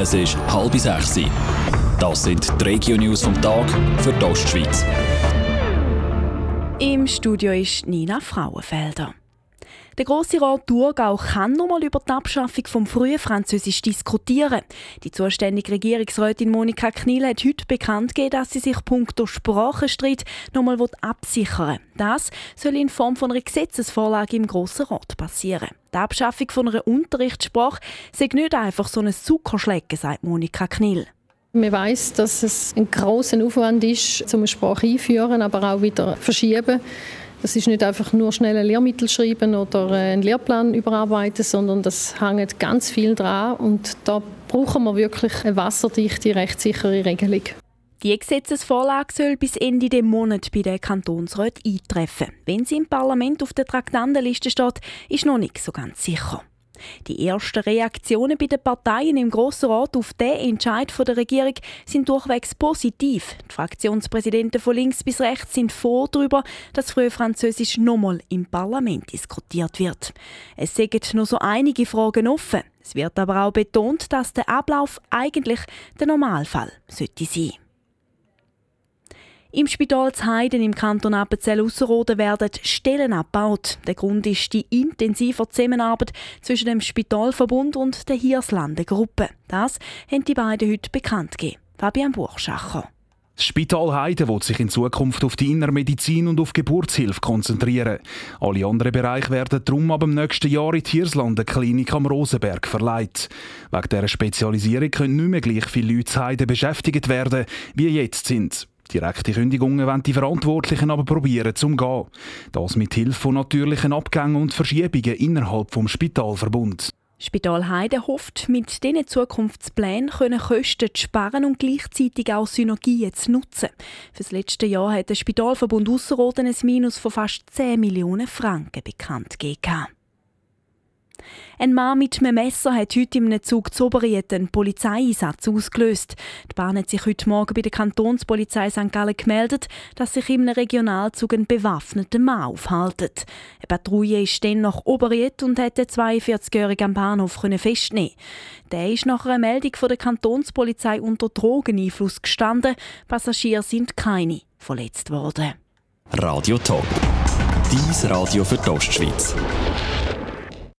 Es ist halb sechs. Das sind die Regio-News vom Tag für die Ostschweiz. Im Studio ist Nina Frauenfelder. Der Grosse Rat Thurgau kann nochmal über die Abschaffung vom frühen Französisch diskutieren. Die zuständige Regierungsrätin Monika Kniel hat heute bekannt gegeben, dass sie sich punkto Sprachenstreit nochmal absichern will. Das soll in Form von einer Gesetzesvorlage im Grossen Rat passieren. Die Abschaffung von einer Unterrichtssprache sei nicht einfach so ein Zuckerschlecken, sagt Monika Kniel. Man weiß, dass es ein großer Aufwand ist, um eine Sprache einführen, aber auch wieder verschieben. Das ist nicht einfach nur schnell ein Lehrmittel schreiben oder einen Lehrplan überarbeiten, sondern das hängt ganz viel dran und da brauchen wir wirklich eine wasserdichte, rechtssichere Regelung. Die Gesetzesvorlage soll bis Ende des Monats bei den Kantonsräten eintreffen. Wenn sie im Parlament auf der Traktandenliste steht, ist noch nicht so ganz sicher. Die ersten Reaktionen bei den Parteien im Grossen Rat auf den Entscheid der Regierung sind durchwegs positiv. Die Fraktionspräsidenten von links bis rechts sind froh darüber, dass früher Französisch nochmal im Parlament diskutiert wird. Es sind noch so einige Fragen offen. Es wird aber auch betont, dass der Ablauf eigentlich der Normalfall sollte sein. Im Spital Heiden im Kanton Appenzell-Ausserrhoden werden Stellen abgebaut. Der Grund ist die intensive Zusammenarbeit zwischen dem Spitalverbund und der Hirslanden Gruppe. Das haben die beiden heute bekannt gegeben. Fabian Buchschacher. Das Spital Heiden wird sich in Zukunft auf die Innermedizin und auf Geburtshilfe konzentrieren. Alle anderen Bereiche werden darum ab dem nächsten Jahr in die Hirslanden Klinik am Rosenberg verleiht. Wegen dieser Spezialisierung können nicht mehr gleich viele Leute Heiden beschäftigt werden, wie jetzt sind. Direkte Kündigungen wollen die Verantwortlichen aber probieren zu umgehen. Das mit Hilfe von natürlichen Abgängen und Verschiebungen innerhalb des Spitalverbunds. Spital Heide hofft, mit diesen Zukunftsplänen können Kosten zu sparen und gleichzeitig auch Synergien zu nutzen. Für das letzte Jahr hat der Spitalverbund Ausserrhoden ein Minus von fast 10 Millionen Franken bekannt gegeben. Ein Mann mit einem Messer hat heute in einem Zug zu Oberried einen Polizeieinsatz ausgelöst. Die Bahn hat sich heute Morgen bei der Kantonspolizei St. Gallen gemeldet, dass sich einem Regionalzug ein bewaffneter Mann aufhält. Eine Patrouille ist dann nach Oberried und hat den 42-Jährigen am Bahnhof festnehmen Der ist nach einer Meldung von der Kantonspolizei unter Drogeneinfluss gestanden. Passagiere sind keine verletzt worden. Radio Top. Dies Radio für die Ostschweiz.